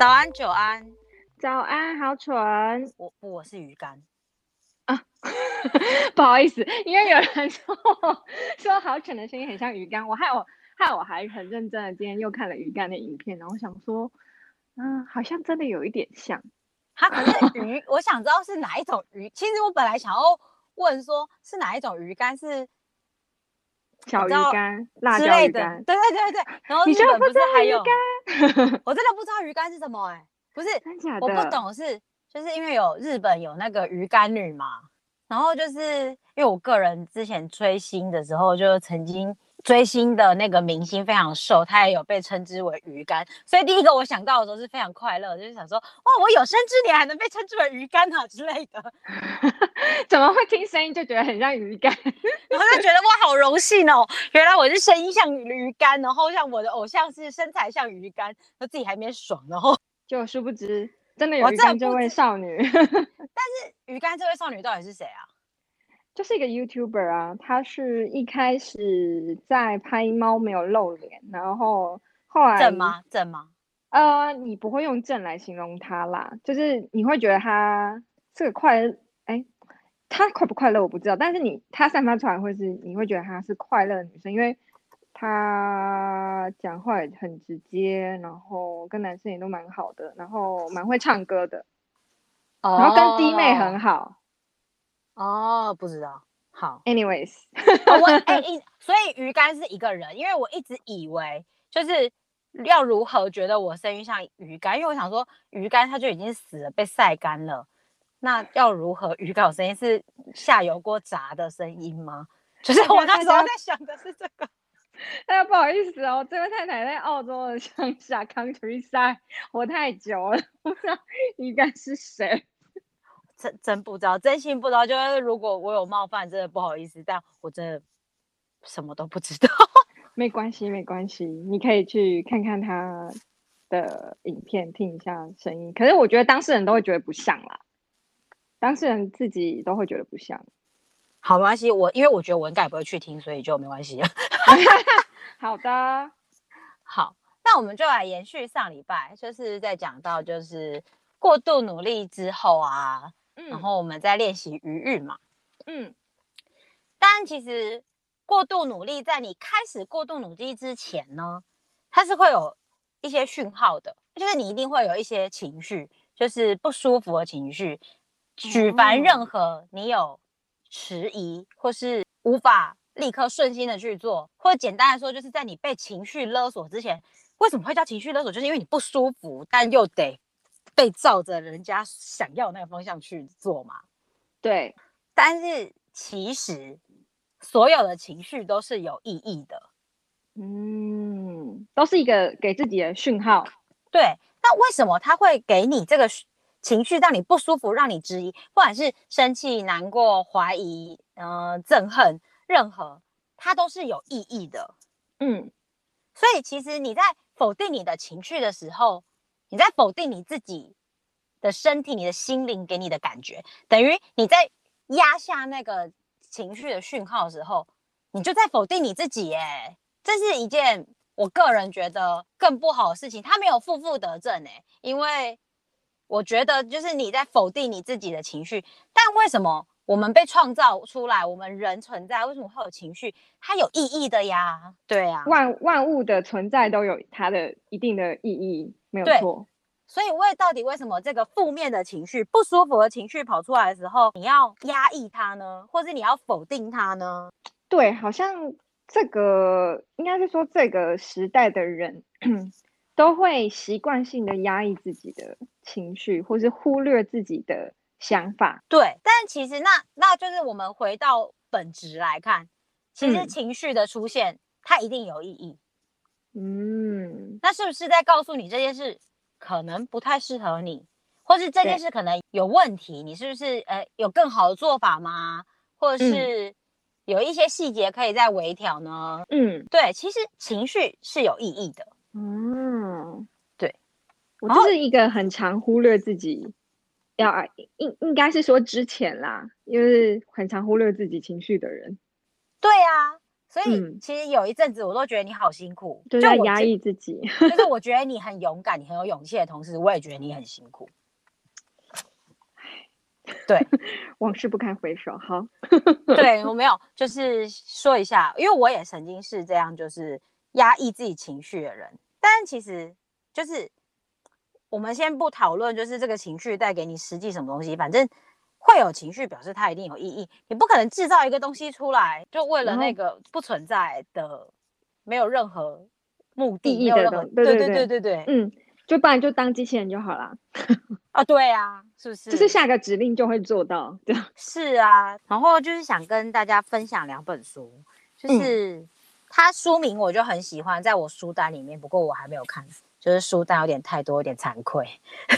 早安，久安，早安，好蠢。我我是鱼干啊，不好意思，因为有人说说好蠢的声音很像鱼干，我害我害我还很认真的今天又看了鱼干的影片，然后想说，嗯，好像真的有一点像。它可是鱼，我想知道是哪一种鱼。其实我本来想要问说，是哪一种鱼干是。小鱼干、辣椒鱼干，对对对对。然后日本不是还有？我真的不知道鱼干是什么哎、欸，不是，我不懂是，就是因为有日本有那个鱼干女嘛，然后就是因为我个人之前追星的时候就曾经。追星的那个明星非常瘦，他也有被称之为鱼竿，所以第一个我想到的时候是非常快乐，就是想说哇，我有生之年还能被称之为鱼竿啊之类的。怎么会听声音就觉得很像鱼竿？然后就觉得哇，好荣幸哦，原来我是声音像鱼竿，然后像我的偶像是身材像鱼竿，他自己还没爽，然后 就殊不知真的有鱼干这位少女。但是鱼竿这位少女到底是谁啊？就是一个 YouTuber 啊，他是一开始在拍猫没有露脸，然后后来正吗？正吗？呃，你不会用正来形容他啦，就是你会觉得他是个快乐，哎，他快不快乐我不知道，但是你他散发出来会是你会觉得他是快乐的女生，因为他讲话也很直接，然后跟男生也都蛮好的，然后蛮会唱歌的，哦，然后跟弟妹很好。哦，不知道。好，anyways，我哎、欸，所以鱼竿是一个人，因为我一直以为就是要如何觉得我声音像鱼竿，因为我想说鱼竿它就已经死了，被晒干了，那要如何鱼竿我声音是下油锅炸的声音吗？就是我那时候在想的是这个。大家不好意思哦，这位太太在澳洲的乡下 countryside 活太久了，不知道鱼竿是谁。真真不知道，真心不知道。就是如果我有冒犯，真的不好意思，但我真的什么都不知道。没关系，没关系，你可以去看看他的影片，听一下声音。可是我觉得当事人都会觉得不像啦，当事人自己都会觉得不像。好，没关系，我因为我觉得我应该也不会去听，所以就没关系了。好的，好，那我们就来延续上礼拜，就是在讲到就是过度努力之后啊。然后我们再练习余韵嘛，嗯，但其实过度努力，在你开始过度努力之前呢，它是会有一些讯号的，就是你一定会有一些情绪，就是不舒服的情绪。举凡任何你有迟疑或是无法立刻顺心的去做，或者简单来说，就是在你被情绪勒索之前，为什么会叫情绪勒索？就是因为你不舒服，但又得。被照着人家想要那个方向去做嘛？对，但是其实所有的情绪都是有意义的，嗯，都是一个给自己的讯号。对，那为什么他会给你这个情绪，让你不舒服，让你质疑，不管是生气、难过、怀疑、呃、憎恨，任何，它都是有意义的。嗯，所以其实你在否定你的情绪的时候，你在否定你自己的身体，你的心灵给你的感觉，等于你在压下那个情绪的讯号的时候，你就在否定你自己耶。这是一件我个人觉得更不好的事情。他没有负负得正哎，因为我觉得就是你在否定你自己的情绪。但为什么我们被创造出来，我们人存在，为什么会有情绪？它有意义的呀。对呀，万万物的存在都有它的一定的意义。没有错，所以为到底为什么这个负面的情绪、不舒服的情绪跑出来的时候，你要压抑它呢，或是你要否定它呢？对，好像这个应该是说这个时代的人 都会习惯性的压抑自己的情绪，或是忽略自己的想法。对，但其实那那就是我们回到本质来看，其实情绪的出现，嗯，它一定有意义。嗯，那是不是在告诉你这件事可能不太适合你，或是这件事可能有问题？你是不是呃有更好的做法吗？或者是有一些细节可以再微调呢？嗯，对，其实情绪是有意义的。嗯，对，我就是一个很常忽略自己要应应该是说之前啦，因为很常忽略自己情绪的人。对啊。所以其实有一阵子我都觉得你好辛苦，就在压抑自己。就是我觉得你很勇敢，你很有勇气的同时，我也觉得你很辛苦。对，往事不堪回首。好，对我没有，就是说一下，因为我也曾经是这样，就是压抑自己情绪的人。但其实就是我们先不讨论，就是这个情绪带给你实际什么东西，反正会有情绪，表示它一定有意义。你不可能制造一个东西出来，就为了那个不存在的、没有任何目的意义的东西。对对对对对对，嗯。就不然就当机器人就好了。啊，对啊，是不是？就是下个指令就会做到，对。是啊，然后就是想跟大家分享两本书，就是、嗯、它书名我就很喜欢，在我书单里面，不过我还没有看，就是书单有点太多，有点惭愧。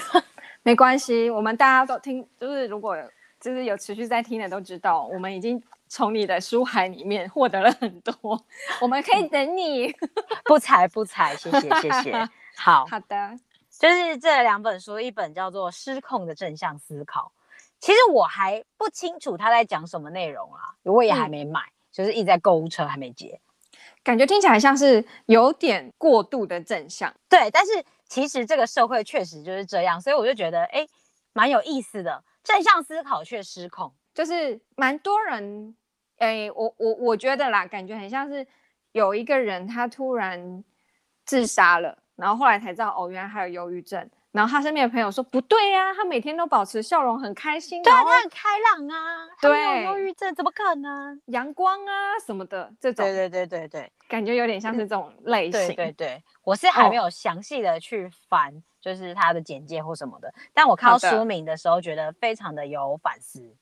没关系，我们大家都听，就是如果就是有持续在听的都知道，我们已经从你的书海里面获得了很多，我们可以等你。不才不才，谢谢谢谢。好好的，就是这两本书，一本叫做《失控的正向思考》，其实我还不清楚他在讲什么内容啊，我也还没买，嗯、就是一直在购物车还没接，感觉听起来像是有点过度的正向，对，但是其实这个社会确实就是这样，所以我就觉得哎，蛮有意思的，正向思考却失控，就是蛮多人，哎，我我我觉得啦，感觉很像是有一个人他突然自杀了。然后后来才知道，哦，原来还有忧郁症。然后他身边的朋友说，不对呀、啊，他每天都保持笑容，很开心。对啊，他很开朗啊。对，没有忧郁症怎么可能？阳光啊什么的，这种。对对对对对，感觉有点像是这种类型。对对对，我是还没有详细的去翻，哦、就是他的简介或什么的。但我看到书名的时候，觉得非常的有反思。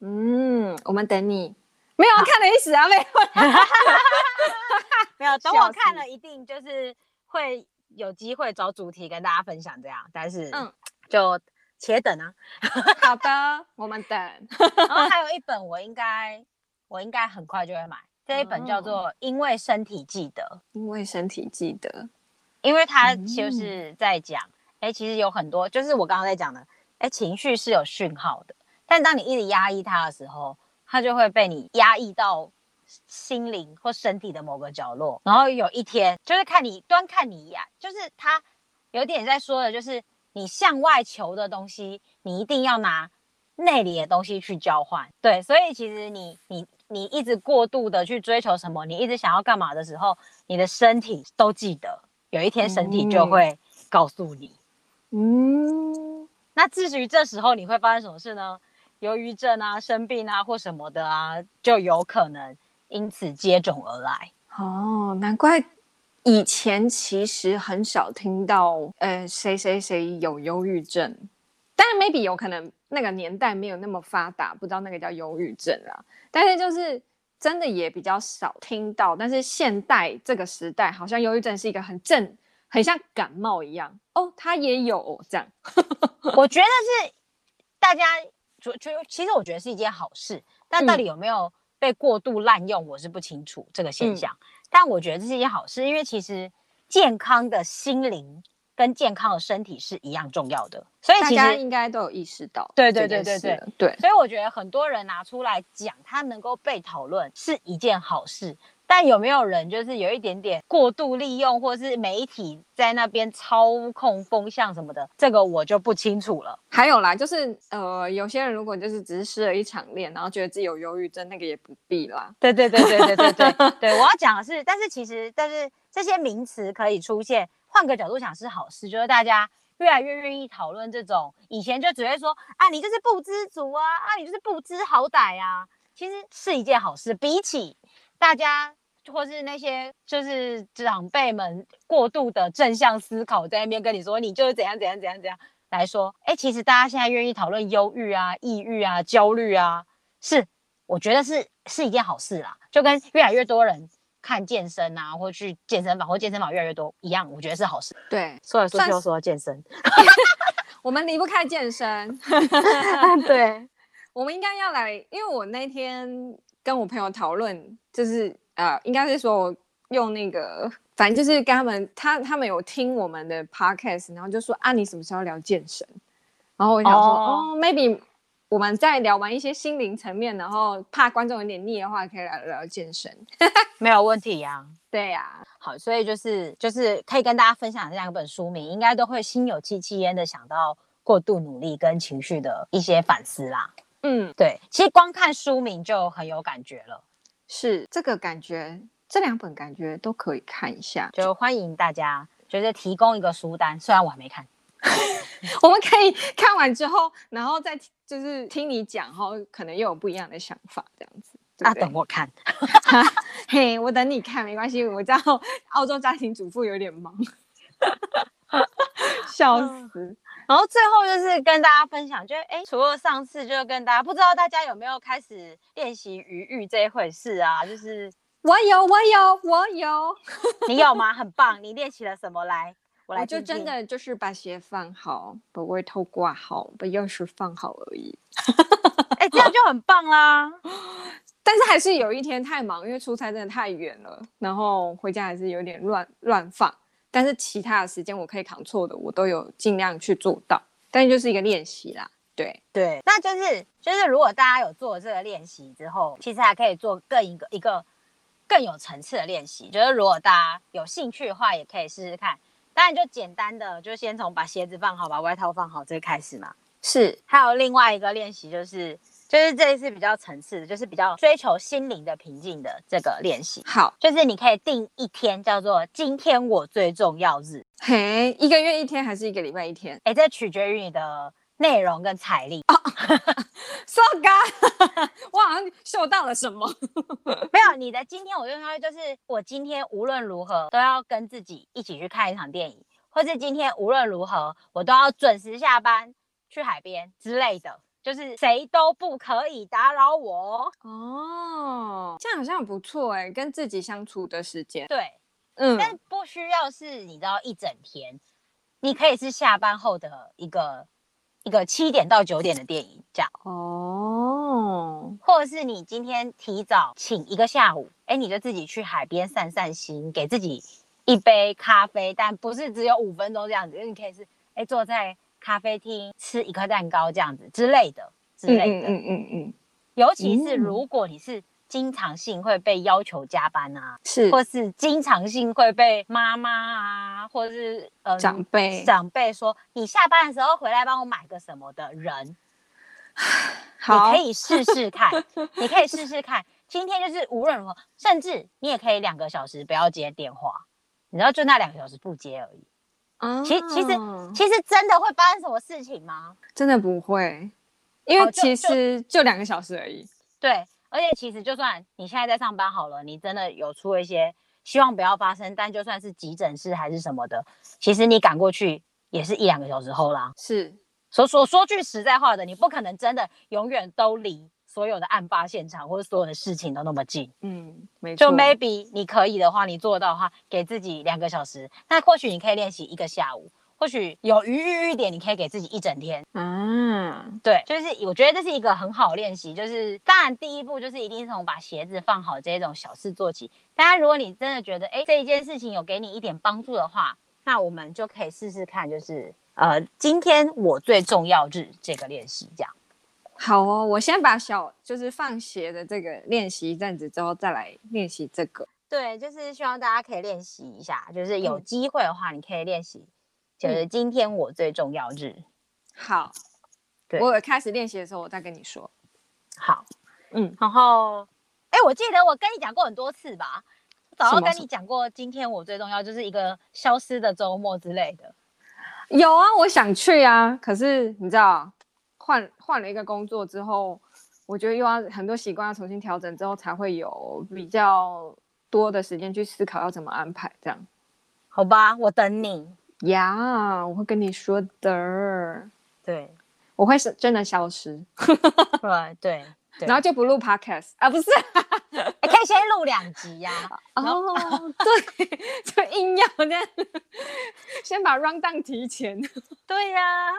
嗯，我们等你。没有看的意思啊，没有。没有，等我看了，一定就是会。有机会找主题跟大家分享这样，但是嗯，就且等啊。好的，我们等。然后 还有一本，我应该我应该很快就会买。这一本叫做《因为身体记得》，因为身体记得，因为它就是在讲，哎、嗯，其实有很多，就是我刚刚在讲的，哎，情绪是有讯号的，但当你一直压抑它的时候，它就会被你压抑到。心灵或身体的某个角落，然后有一天，就是看你端看你一眼，就是他有点在说的，就是你向外求的东西，你一定要拿内里的东西去交换。对，所以其实你你你一直过度的去追求什么，你一直想要干嘛的时候，你的身体都记得，有一天身体就会告诉你。嗯，那至于这时候你会发生什么事呢？忧郁症啊，生病啊，或什么的啊，就有可能。因此接踵而来哦，难怪以前其实很少听到，呃，谁谁谁有忧郁症。当然，maybe 有可能那个年代没有那么发达，不知道那个叫忧郁症啊。但是就是真的也比较少听到。但是现代这个时代，好像忧郁症是一个很正，很像感冒一样哦，他也有这样。我觉得是大家就就其实我觉得是一件好事，但到底有没有？嗯被过度滥用，我是不清楚这个现象，嗯、但我觉得这是一件好事，因为其实健康的心灵跟健康的身体是一样重要的，所以其实应该都有意识到，对对对对对对，所以我觉得很多人拿出来讲，他能够被讨论是一件好事。但有没有人就是有一点点过度利用，或是媒体在那边操控风向什么的，这个我就不清楚了。还有啦，就是呃，有些人如果就是只是失了一场恋，然后觉得自己有忧郁症，那个也不必啦。对对对对对对对 对，我要讲的是，但是其实，但是这些名词可以出现，换个角度想是好事，就是大家越来越愿意讨论这种以前就只会说啊，你就是不知足啊，啊，你就是不知好歹啊，其实是一件好事，比起。大家或是那些就是长辈们过度的正向思考，在那边跟你说，你就是怎样怎样怎样怎样来说，哎，其实大家现在愿意讨论忧郁啊、抑郁啊、焦虑啊，是我觉得是是一件好事啦。就跟越来越多人看健身啊，或去健身房或健身房越来越多一样，我觉得是好事。对，说来说去又说到健身，我们离不开健身。对，我们应该要来，因为我那天。跟我朋友讨论，就是呃，应该是说我用那个，反正就是跟他们，他他们有听我们的 podcast，然后就说啊，你什么时候聊健身？然后我想说，哦，哦，maybe 我们在聊完一些心灵层面，然后怕观众有点腻的话，可以来聊聊健身，没有问题呀、啊。对呀、啊，好，所以就是就是可以跟大家分享这两本书名，应该都会心有戚戚焉的想到过度努力跟情绪的一些反思啦。嗯，对，其实光看书名就很有感觉了。是这个感觉，这两本感觉都可以看一下，就欢迎大家就是提供一个书单，虽然我还没看。我们可以 看完之后，然后再就是听你讲，然后可能又有不一样的想法，这样子。啊，等我看，嘿，我等你看没关系。我知道澳洲家庭主妇有点忙，笑死。然后最后就是跟大家分享，就哎，除了上次就跟大家，不知道大家有没有开始练习余裕这一回事啊？就是我有，我有，我有，你有吗？很棒，你练习了什么来？我来我就真的就是把鞋放好，把外套挂好，把钥匙放好而已。哎、欸，这样就很棒啦。但是还是有一天太忙，因为出差真的太远了，然后回家还是有点乱乱放。但是其他的时间我可以扛错的，我都有尽量去做到。但是就是一个练习啦，对对。那就是就是如果大家有做这个练习之后，其实还可以做更一个一个更有层次的练习。就是如果大家有兴趣的话，也可以试试看。当然就简单的，就先从把鞋子放好，把外套放好这个开始嘛。是，还有另外一个练习，就是就是这一次比较层次的，就是比较追求心灵的平静的这个练习。好，就是你可以定一天叫做今天我最重要日。嘿，一个月一天还是一个礼拜一天？哎，这取决于你的。内容跟财力哦，so good，我好像嗅到了什么。没有，你的今天我就说，就是我今天无论如何都要跟自己一起去看一场电影，或是今天无论如何我都要准时下班去海边之类的，就是谁都不可以打扰我。哦，这样好像不错哎，跟自己相处的时间。对，嗯，但不需要是你知道一整天，你可以是下班后的一个。一个七点到九点的电影，这样哦，或者是你今天提早请一个下午，哎，你就自己去海边散散心，给自己一杯咖啡，但不是只有五分钟这样子，因为你可以是哎坐在咖啡厅吃一块蛋糕这样子之类的之类的，嗯嗯嗯嗯，嗯，尤其是如果你是。经常性会被要求加班啊，是，或是经常性会被妈妈啊，或是呃长辈长辈说，你下班的时候回来帮我买个什么的人，好，你可以试试看，你可以试试看。今天就是无论如何，甚至你也可以两个小时不要接电话，你知道就那两个小时不接而已。啊，其其实其实真的会发生什么事情吗？真的不会，因为其实就两个小时而已。对。而且其实，就算你现在在上班好了，你真的有出一些希望不要发生，但就算是急诊室还是什么的，其实你赶过去也是一两个小时后啦。是，所说说句实在话的，你不可能真的永远都离所有的案发现场或者所有的事情都那么近。嗯，没错。就 maybe 你可以的话，你做到的话，给自己两个小时，那或许你可以练习一个下午。或许有余裕一点，你可以给自己一整天。嗯，对，就是我觉得这是一个很好练习。就是当然，第一步就是一定从把鞋子放好这种小事做起。大家，如果你真的觉得哎这一件事情有给你一点帮助的话，那我们就可以试试看，就是呃今天我最重要日这个练习这样。好哦，我先把小就是放鞋的这个练习一阵子之后，再来练习这个。对，就是希望大家可以练习一下，就是有机会的话，你可以练习。就是今天我最重要日，嗯、好，对，我开始练习的时候，我再跟你说。好，嗯，然后，哎、欸，我记得我跟你讲过很多次吧，早就跟你讲过，今天我最重要就是一个消失的周末之类的。有啊，我想去啊，可是你知道，换换了一个工作之后，我觉得又要很多习惯要重新调整之后，才会有比较多的时间去思考要怎么安排这样。好吧，我等你。呀，yeah, 我会跟你说的。对，我会是真的消失。对 对，然后就不录 podcast 啊，不是，可以先录两集呀、啊。哦，对，就硬要这样，先把 rundown 提前。对呀、啊，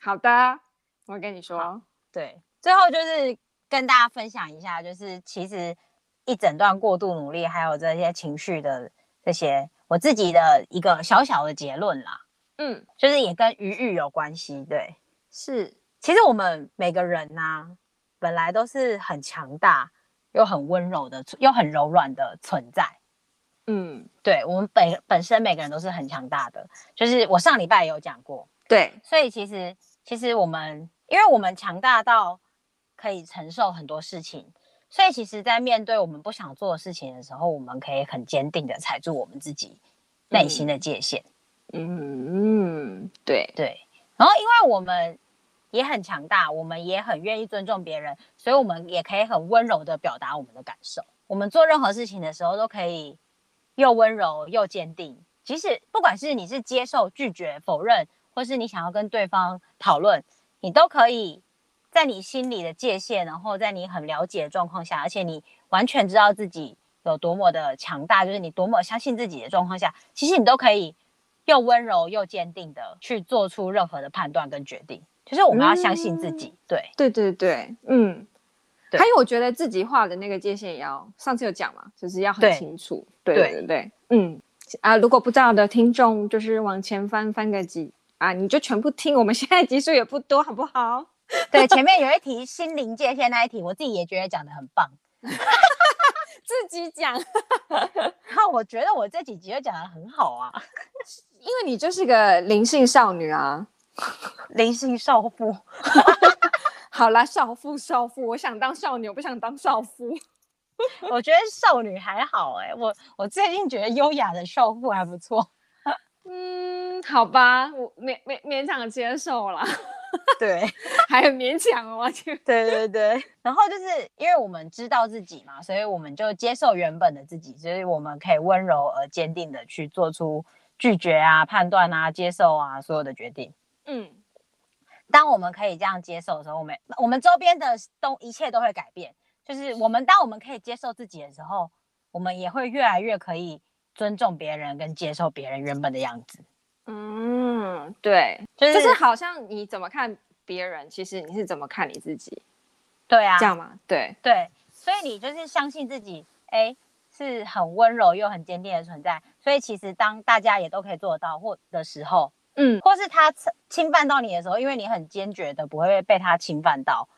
好的，我跟你说。对，最后就是跟大家分享一下，就是其实一整段过度努力，还有这些情绪的这些。我自己的一个小小的结论啦，嗯，就是也跟余裕有关系，对，是，其实我们每个人呐、啊，本来都是很强大又很温柔的，又很柔软的存在。嗯，对，我们本本身每个人都是很强大的，就是我上礼拜有讲过。对，所以其实其实我们，因为我们强大到可以承受很多事情。所以，其实，在面对我们不想做的事情的时候，我们可以很坚定的踩住我们自己内心的界限。嗯嗯，对对。然后，因为我们也很强大，我们也很愿意尊重别人，所以我们也可以很温柔的表达我们的感受。我们做任何事情的时候，都可以又温柔又坚定。即使不管是你是接受、拒绝、否认，或是你想要跟对方讨论，你都可以。在你心里的界限，然后在你很了解的状况下，而且你完全知道自己有多么的强大，就是你多么相信自己的状况下，其实你都可以又温柔又坚定的去做出任何的判断跟决定。就是我们要相信自己，嗯、对，对对对，嗯，还有我觉得自己画的那个界限也要，上次有讲嘛，就是要很清楚，对对对，对对嗯啊，如果不知道的听众，就是往前翻翻个几啊，你就全部听，我们现在集数也不多，好不好？对，前面有一题心灵界限那一题，我自己也觉得讲得很棒，自己讲。那我觉得我这几集就讲得很好啊，因为你就是个灵性少女啊，灵性少妇。好啦，少妇少妇，我想当少女，我不想当少妇。我觉得少女还好哎、欸，我我最近觉得优雅的少妇还不错。嗯，好吧，我勉勉勉强接受了。对，还很勉强哦，就对对对。然后就是因为我们知道自己嘛，所以我们就接受原本的自己，所以我们可以温柔而坚定的去做出拒绝啊、判断啊、接受啊所有的决定。嗯，当我们可以这样接受的时候，我们我们周边的东一切都会改变。就是我们当我们可以接受自己的时候，我们也会越来越可以尊重别人跟接受别人原本的样子。嗯，对，就是、就是好像你怎么看别人，其实你是怎么看你自己，对啊，这样吗？对对，所以你就是相信自己，哎，是很温柔又很坚定的存在。所以其实当大家也都可以做得到或的时候，嗯，或是他侵犯到你的时候，因为你很坚决的不会被他侵犯到，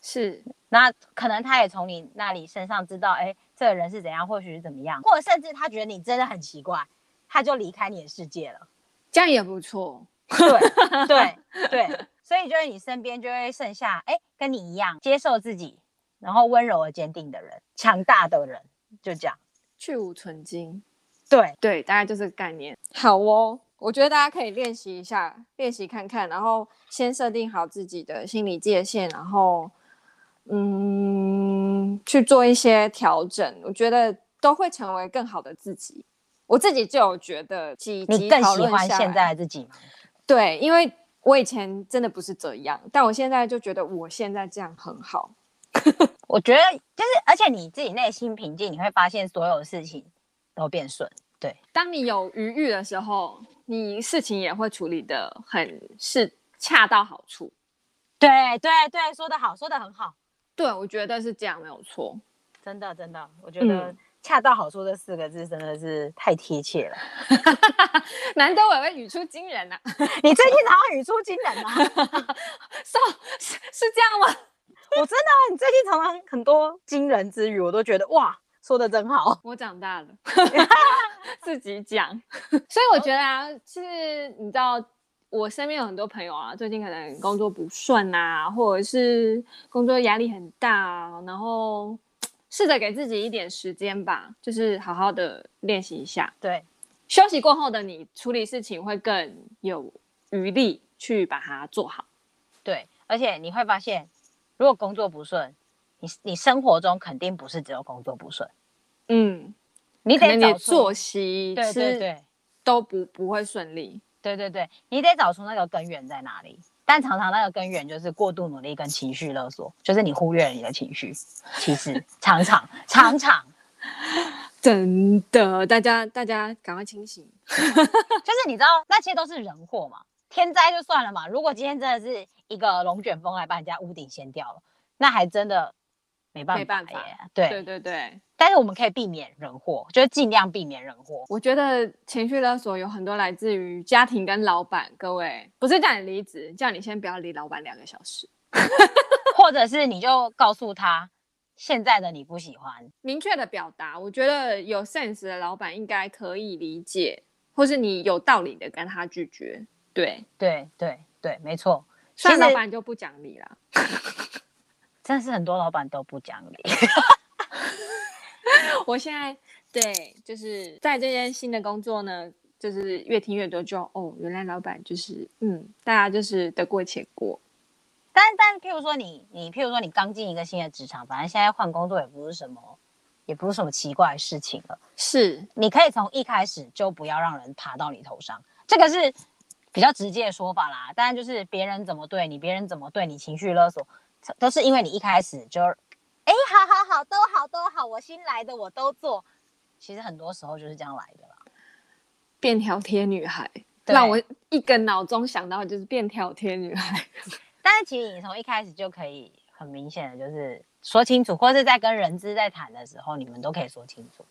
是，那可能他也从你那里身上知道，哎，这个人是怎样，或许是怎么样，或者甚至他觉得你真的很奇怪，他就离开你的世界了。这样也不错，对对对，所以就是你身边就会剩下哎，跟你一样接受自己，然后温柔而坚定的人，强大的人，就这样，去无存精，对对，大概就是个概念。好哦，我觉得大家可以练习一下，练习看看，然后先设定好自己的心理界限，然后嗯，去做一些调整，我觉得都会成为更好的自己。我自己就有觉得，你更喜欢现在的自己吗？对，因为我以前真的不是这样，但我现在就觉得我现在这样很好。我觉得就是，而且你自己内心平静，你会发现所有事情都变顺。对，当你有余裕的时候，你事情也会处理的很是恰到好处。对对对，说的好，说的很好。对，我觉得是这样，没有错。真的真的，我觉得、嗯。恰到好处这四个字真的是太贴切了，难得我会语出惊人呐、啊！你最近常常语出惊人啊？是是是这样吗？我真的，你最近常常很多惊人之语，我都觉得哇，说的真好。我长大了，自己讲。所以我觉得啊，其实你知道，我身边有很多朋友啊，最近可能工作不顺啊，或者是工作压力很大啊，然后。试着给自己一点时间吧，就是好好的练习一下。对，休息过后的你处理事情会更有余力去把它做好。对，而且你会发现，如果工作不顺，你你生活中肯定不是只有工作不顺。嗯，你得找作息，对对对，都不不会顺利。对对对，你得找出那个根源在哪里。但常常那个根源就是过度努力跟情绪勒索，就是你忽略了你的情绪。其实常常常常，真的，大家大家赶快清醒。就是你知道那些都是人祸嘛，天灾就算了嘛。如果今天真的是一个龙卷风来把人家屋顶掀掉了，那还真的没办法，没办法。对对对对，但是我们可以避免人祸，就是尽量避免人祸。我觉得情绪勒索有很多来自于家庭跟老板。各位不是叫你离职，叫你先不要离老板两个小时，或者是你就告诉他现在的你不喜欢，明确的表达。我觉得有 sense 的老板应该可以理解，或是你有道理的跟他拒绝。对对对对，没错。虽然老板就不讲理了，真的是很多老板都不讲理。我现在对，就是在这件新的工作呢，就是越听越多就，就哦，原来老板就是嗯，大家就是得过且过。但但譬如说你你譬如说你刚进一个新的职场，反正现在换工作也不是什么，也不是什么奇怪的事情了。是，你可以从一开始就不要让人爬到你头上，这个是。比较直接的说法啦，当然就是别人怎么对你，别人怎么对你，情绪勒索，都是因为你一开始就，哎，好好好，都好都好，我新来的我都做，其实很多时候就是这样来的啦。便条贴女孩，让我一根脑中想到的就是便条贴女孩。但是其实你从一开始就可以很明显的就是说清楚，或是在跟人资在谈的时候，你们都可以说清楚。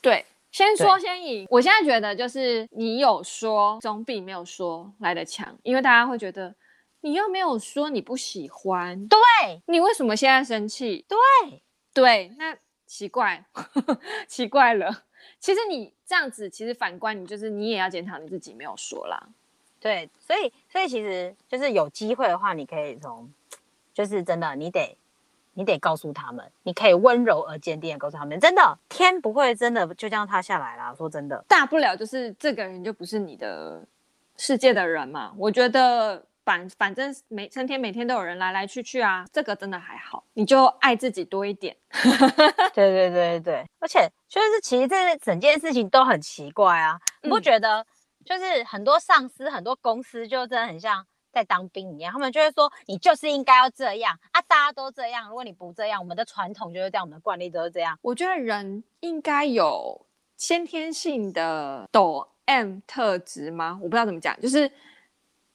对。先说先赢，我现在觉得就是你有说总比没有说来的强，因为大家会觉得你又没有说你不喜欢，对，你为什么现在生气？对，对，那奇怪，奇怪了。其实你这样子，其实反观你就是你也要检讨你自己没有说啦。对，所以所以其实就是有机会的话，你可以从，就是真的你得。你得告诉他们，你可以温柔而坚定的告诉他们，真的天不会真的就这样塌下来啦。说真的，大不了就是这个人就不是你的世界的人嘛。我觉得反反正每成天每天都有人来来去去啊，这个真的还好，你就爱自己多一点。对对对对，而且就是其实这整件事情都很奇怪啊，你不觉得？就是很多上司、很多公司就真的很像。在当兵一样，他们就会说你就是应该要这样啊，大家都这样。如果你不这样，我们的传统就是这样，我们的惯例都是这样。我觉得人应该有先天性的抖 M 特质吗？我不知道怎么讲，就是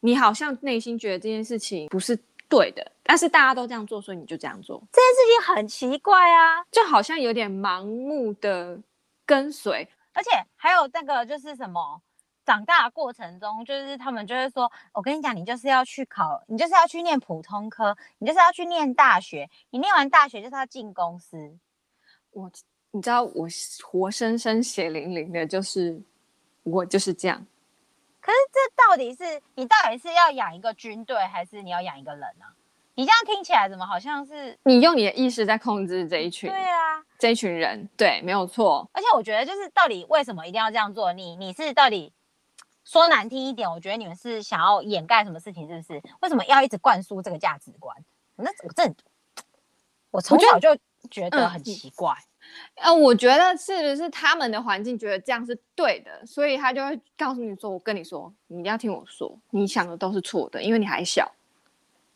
你好像内心觉得这件事情不是对的，但是大家都这样做，所以你就这样做。这件事情很奇怪啊，就好像有点盲目的跟随，而且还有那个就是什么。长大的过程中，就是他们就会说：“我跟你讲，你就是要去考，你就是要去念普通科，你就是要去念大学，你念完大学就是要进公司。”我，你知道，我活生生血淋淋的，就是我就是这样。可是这到底是你到底是要养一个军队，还是你要养一个人呢？你这样听起来怎么好像是你用你的意识在控制这一群？对啊，这一群人，对，没有错。而且我觉得，就是到底为什么一定要这样做？你你是到底？说难听一点，我觉得你们是想要掩盖什么事情，是不是？为什么要一直灌输这个价值观？那我这我从小就觉得很奇怪。呃、嗯，我觉得是不是他们的环境觉得这样是对的，所以他就会告诉你说：“我跟你说，你一定要听我说，你想的都是错的，因为你还小，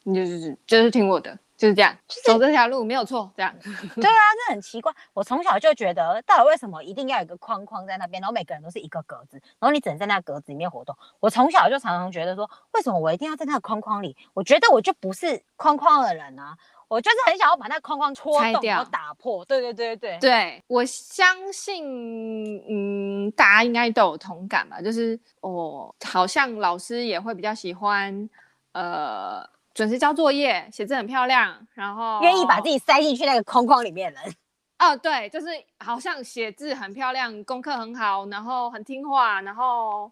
你就是就是听我的。”就是这样，就是、走这条路没有错，这样。对啊，这很奇怪。我从小就觉得，到底为什么一定要有一个框框在那边，然后每个人都是一个格子，然后你只能在那格子里面活动。我从小就常常觉得说，为什么我一定要在那个框框里？我觉得我就不是框框的人啊，我就是很想要把那个框框戳动，然后打破。对对对对对，对我相信，嗯，大家应该都有同感吧？就是哦，好像老师也会比较喜欢，呃。准时交作业，写字很漂亮，然后愿意把自己塞进去那个框框里面的人。哦，对，就是好像写字很漂亮，功课很好，然后很听话，然后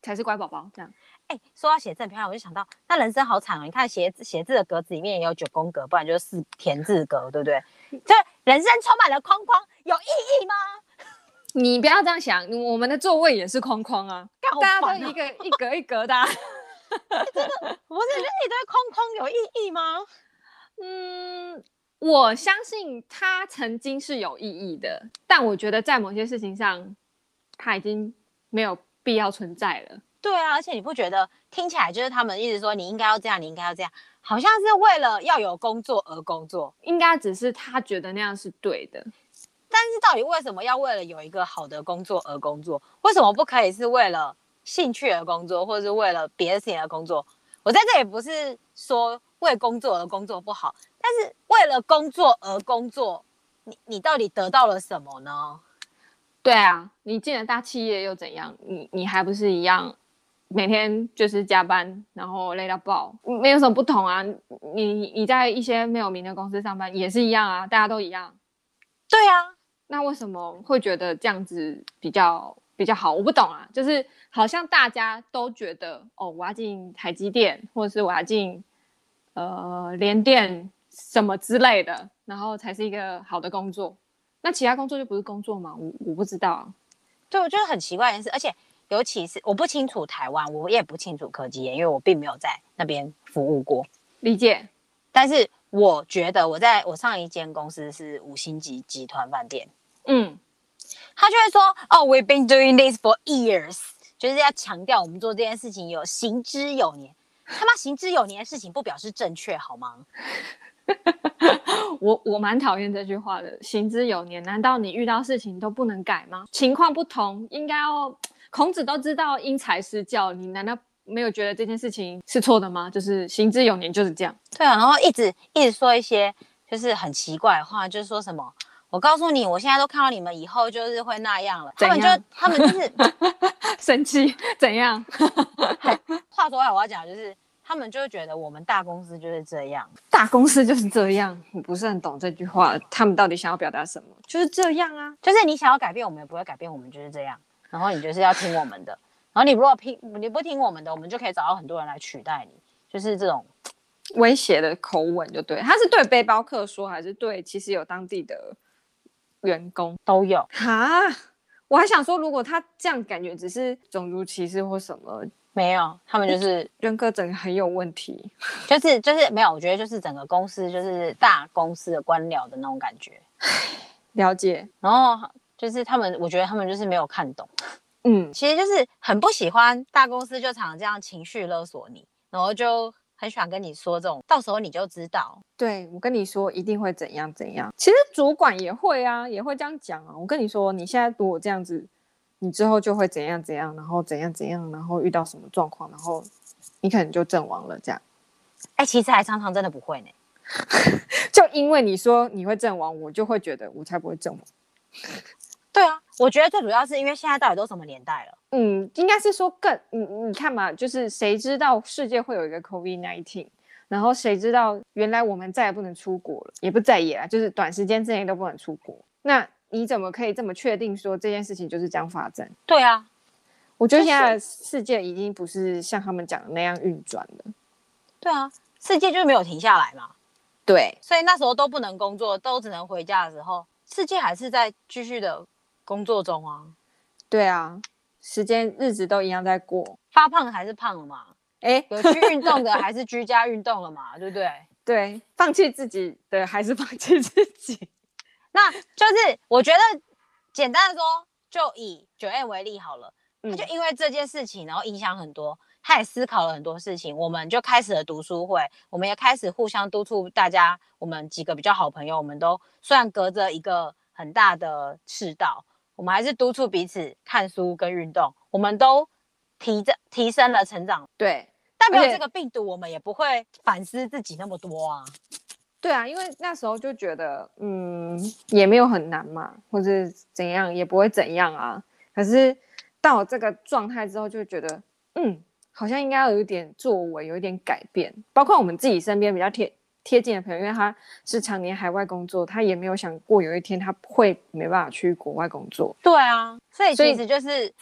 才是乖宝宝这样。哎、欸，说到写字很漂亮，我就想到那人生好惨哦。你看写字写字的格子里面也有九宫格，不然就是四田字格，对不对？这人生充满了框框，有意义吗？你不要这样想，我们的座位也是框框啊，啊大家都一个一格一格的、啊。真的不是，那你对框框有意义吗？嗯，我相信它曾经是有意义的，但我觉得在某些事情上，它已经没有必要存在了。对啊，而且你不觉得听起来就是他们一直说你应该要这样，你应该要这样，好像是为了要有工作而工作，应该只是他觉得那样是对的。但是到底为什么要为了有一个好的工作而工作？为什么不可以是为了？兴趣而工作，或者是为了别的事情而工作，我在这里不是说为工作而工作不好，但是为了工作而工作，你你到底得到了什么呢？对啊，你进了大企业又怎样？你你还不是一样，每天就是加班，然后累到爆，没有什么不同啊。你你在一些没有名的公司上班也是一样啊，大家都一样。对啊，那为什么会觉得这样子比较比较好？我不懂啊，就是好像大家都觉得哦，我要进台积电，或者是我要进呃联电什么之类的，然后才是一个好的工作。那其他工作就不是工作吗？我我不知道啊。对，我觉得很奇怪的是，而且尤其是我不清楚台湾，我也不清楚科技业，因为我并没有在那边服务过。理解。但是我觉得我在我上一间公司是五星级集团饭店，嗯，他就会说，哦，we've been doing this for years，就是要强调我们做这件事情有行之有年。他妈行之有年的事情不表示正确好吗？我我蛮讨厌这句话的。行之有年，难道你遇到事情都不能改吗？情况不同，应该要。孔子都知道因材施教，你难道没有觉得这件事情是错的吗？就是行之有年就是这样。对啊，然后一直一直说一些就是很奇怪的话，就是说什么，我告诉你，我现在都看到你们以后就是会那样了。他们就他们就是 生气，怎样？话说回来，我要讲就是。他们就会觉得我们大公司就是这样，大公司就是这样。我不是很懂这句话，他们到底想要表达什么？就是这样啊，就是你想要改变，我们也不会改变，我们就是这样。然后你就是要听我们的，然后你如果听你不听我们的，我们就可以找到很多人来取代你，就是这种威胁的口吻，就对。他是对背包客说，还是对其实有当地的员工都有？哈，我还想说，如果他这样感觉只是种族歧视或什么。没有，他们就是人格整个很有问题，就是就是没有，我觉得就是整个公司就是大公司的官僚的那种感觉，了解。然后就是他们，我觉得他们就是没有看懂，嗯，其实就是很不喜欢大公司就常常这样情绪勒索你，然后就很喜欢跟你说这种，到时候你就知道，对，我跟你说一定会怎样怎样。其实主管也会啊，也会这样讲啊。我跟你说，你现在如果这样子。你之后就会怎样怎样，然后怎样怎样，然后遇到什么状况，然后你可能就阵亡了。这样，哎、欸，其实还常常真的不会呢。就因为你说你会阵亡，我就会觉得我才不会阵亡。对啊，我觉得最主要是因为现在到底都什么年代了？嗯，应该是说更你你看嘛，就是谁知道世界会有一个 COVID-19，然后谁知道原来我们再也不能出国了，也不再也啊，就是短时间之内都不能出国。那你怎么可以这么确定说这件事情就是这样发展？对啊，我觉得现在世界已经不是像他们讲的那样运转了。对啊，世界就是没有停下来嘛。对，所以那时候都不能工作，都只能回家的时候，世界还是在继续的工作中啊。对啊，时间日子都一样在过，发胖还是胖了嘛？哎，有去运动的还是居家运动了嘛？对不对？对，放弃自己的还是放弃自己。那就是我觉得简单的说，就以九 A 为例好了，他就因为这件事情，然后影响很多，他也思考了很多事情，我们就开始了读书会，我们也开始互相督促大家，我们几个比较好朋友，我们都虽然隔着一个很大的赤道，我们还是督促彼此看书跟运动，我们都提着提升了成长，对，但没有这个病毒，我们也不会反思自己那么多啊。对啊，因为那时候就觉得，嗯，也没有很难嘛，或者怎样也不会怎样啊。可是到这个状态之后，就觉得，嗯，好像应该要有一点作为，有一点改变。包括我们自己身边比较贴贴近的朋友，因为他是常年海外工作，他也没有想过有一天他会没办法去国外工作。对啊，所以其实就是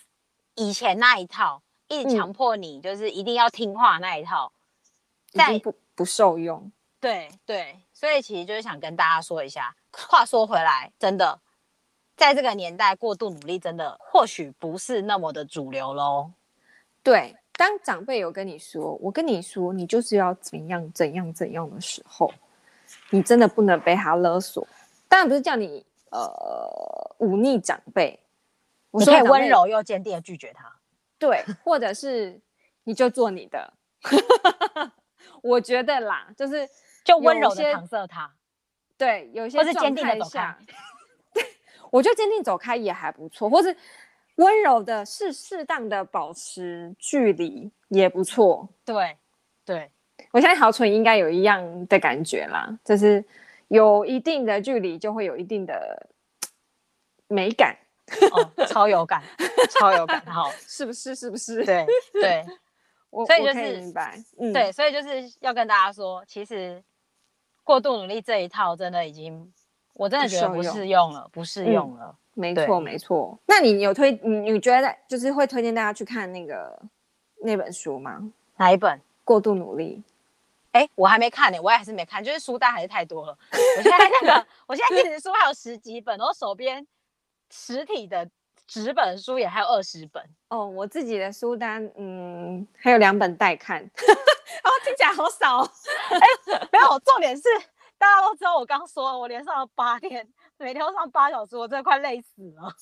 以前那一套，一直强迫你就是一定要听话那一套，已经不不受用。对对。所以其实就是想跟大家说一下，话说回来，真的，在这个年代过度努力，真的或许不是那么的主流喽。对，当长辈有跟你说，我跟你说，你就是要怎样怎样怎样的时候，你真的不能被他勒索。当然不是叫你呃忤逆长辈，你可以温柔又坚定的拒绝他。对，或者是你就做你的。我觉得啦，就是。就温柔的搪塞他，对，有些或是坚定的走开。对，我觉得坚定走开也还不错，或是温柔的是适当的保持距离也不错。对，对，我相信豪纯应该有一样的感觉啦，就是有一定的距离就会有一定的美感，哦，超有感，超有感，好，是不是？是不是？对对，我所以就是明白，嗯，对，所以就是要跟大家说，其实过度努力这一套真的已经，我真的觉得不适用了，不适用了。嗯没错，没错。那你有推你你觉得就是会推荐大家去看那个那本书吗？哪一本？过度努力。哎，我还没看呢，我也还是没看，就是书单还是太多了。我现在那个，我现在电子书还有十几本，然后手边实体的纸本书也还有二十本。哦，我自己的书单，嗯，还有两本待看。哦，听起来好少。哎，没有，重点是大家都知道我刚说我连上了八天。每天都上八小时，我真的快累死了。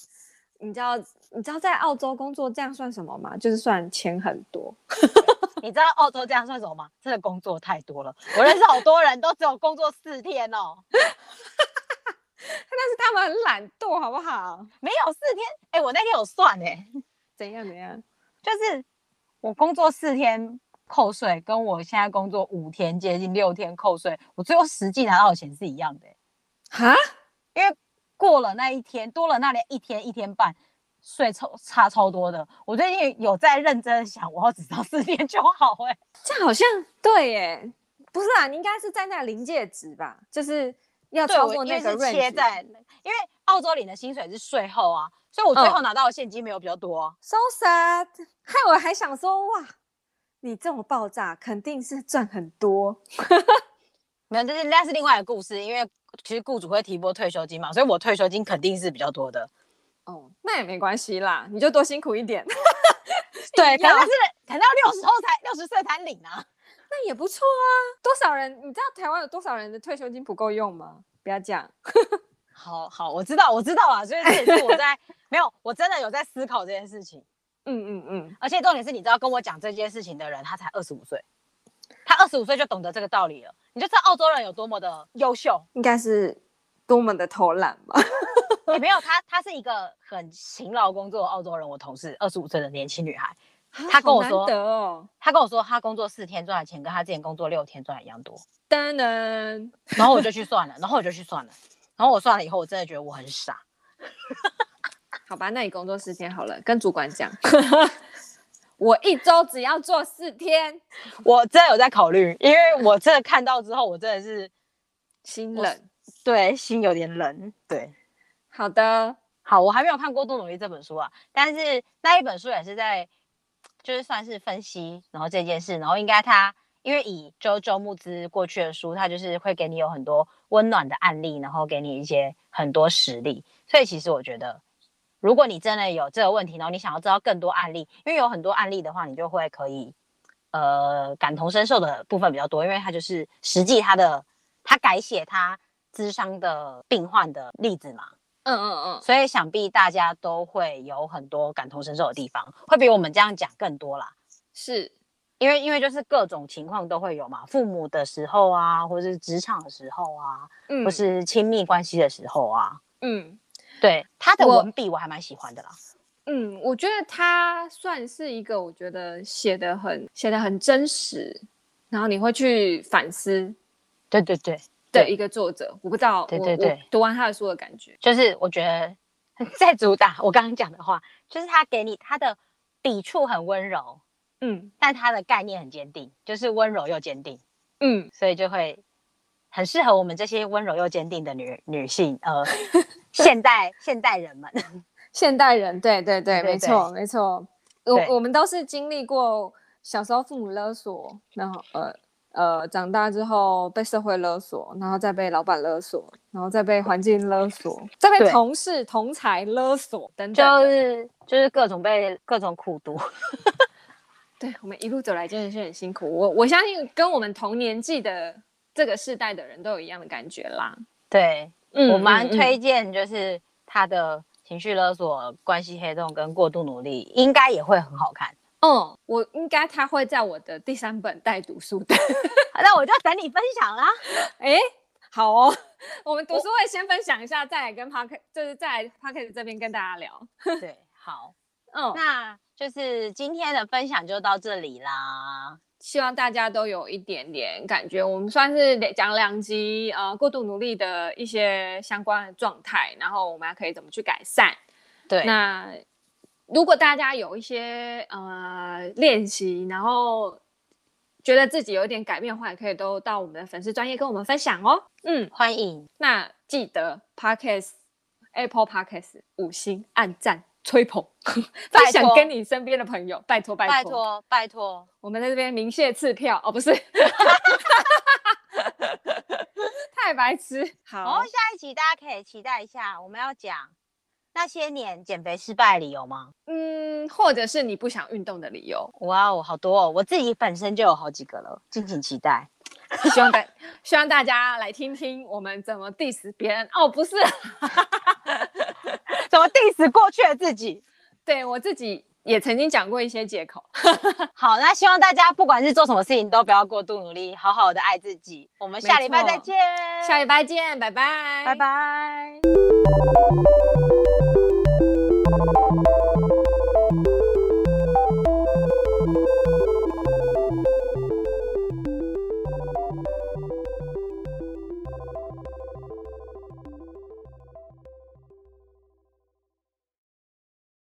你知道，你知道在澳洲工作这样算什么吗？就是算钱很多。你知道澳洲这样算什么吗？真的工作太多了。我认识好多人都只有工作四天哦。但是他们很懒惰，好不好？没有四天。哎、欸，我那天有算哎、欸。怎样怎样？就是我工作四天扣税，跟我现在工作五天接近六天扣税，我最后实际拿到的钱是一样的、欸。哈？因为过了那一天，多了那里一天一天半，税超差超多的。我最近有在认真的想，我要只上四天就好哎、欸，这好像对耶，不是啊，你应该是在那临界值吧，就是要超过那个。切在，因为澳洲领的薪水是税后啊，所以我最后拿到的现金没有比较多、啊。So sad，害我还想说哇，你这种爆炸肯定是赚很多。没有，这是那是另外一个故事，因为。其实雇主会提拨退休金嘛，所以我退休金肯定是比较多的。哦，那也没关系啦，你就多辛苦一点。对，可能是等到六十后才六十岁才领啊，那也不错啊。多少人？你知道台湾有多少人的退休金不够用吗？不要讲。好好，我知道，我知道了。所以这也是我在没有，我真的有在思考这件事情。嗯嗯嗯。而且重点是，你知道跟我讲这件事情的人，他才二十五岁。他二十五岁就懂得这个道理了，你就知道澳洲人有多么的优秀，应该是多么的偷懒吧？也、欸、没有，他他是一个很勤劳工作的澳洲人。我同事二十五岁的年轻女孩，她跟我说，哦、她跟我说，她工作四天赚的钱跟她之前工作六天赚的一样多。当然，然后我就去算了，然后我就去算了，然后我算了以后，我真的觉得我很傻。好吧，那你工作四天好了，跟主管讲。我一周只要做四天，我真的有在考虑，因为我真的看到之后，我真的是 心冷，对，心有点冷，对。好的，好，我还没有看过《过度努力》这本书啊，但是那一本书也是在，就是算是分析，然后这件事，然后应该他因为以周周木之过去的书，他就是会给你有很多温暖的案例，然后给你一些很多实例，所以其实我觉得。如果你真的有这个问题，然后你想要知道更多案例，因为有很多案例的话，你就会可以，呃，感同身受的部分比较多，因为它就是实际他的他改写他智商的病患的例子嘛。嗯嗯嗯。所以想必大家都会有很多感同身受的地方，会比我们这样讲更多啦。是因为因为就是各种情况都会有嘛，父母的时候啊，或是职场的时候啊，嗯，或是亲密关系的时候啊，嗯。对他的文笔我还蛮喜欢的啦，嗯，我觉得他算是一个我觉得写的很写的很真实，然后你会去反思，对对对的一个作者，我不知道，对对对，读完他的书的感觉，就是我觉得在主打我刚刚讲的话，就是他给你他的笔触很温柔，嗯，但他的概念很坚定，就是温柔又坚定，嗯，所以就会很适合我们这些温柔又坚定的女女性，呃。现代现代人们，现代人，对对对，没错没错，我我们都是经历过小时候父母勒索，然后呃呃长大之后被社会勒索，然后再被老板勒索，然后再被环境勒索，再被同事同才勒索等等，就是就是各种被各种苦读。对，我们一路走来真的是很辛苦，我我相信跟我们同年纪的这个世代的人都有一样的感觉啦。对。嗯、我蛮推荐，就是他的情绪勒索、关系黑洞跟过度努力，应该也会很好看。嗯，我应该他会在我的第三本带读书的。那我就等你分享啦。哎、欸，好哦，我们读书会先分享一下，再来跟 Podcast 就是在 Podcast 这边跟大家聊。对，好，嗯，那就是今天的分享就到这里啦。希望大家都有一点点感觉，我们算是讲两集，呃，过度努力的一些相关的状态，然后我们还可以怎么去改善。对，那如果大家有一些呃练习，然后觉得自己有一点改变的话，也可以都到我们的粉丝专业跟我们分享哦。嗯，欢迎。那记得 Podcast Apple Podcast 五星按赞。吹捧，分享跟你身边的朋友，拜托拜托拜托拜托，我们在这边鸣谢赐票哦，不是，太白痴。好，哦，下一集大家可以期待一下，我们要讲那些年减肥失败理由吗？嗯，或者是你不想运动的理由？哇哦，好多哦，我自己本身就有好几个了，敬请期待。希望大 希望大家来听听我们怎么 diss 别人哦，不是。怎么 diss 过去的自己？对，我自己也曾经讲过一些借口。好，那希望大家不管是做什么事情都不要过度努力，好好的爱自己。我们下礼拜再见，下礼拜见，拜拜，拜拜。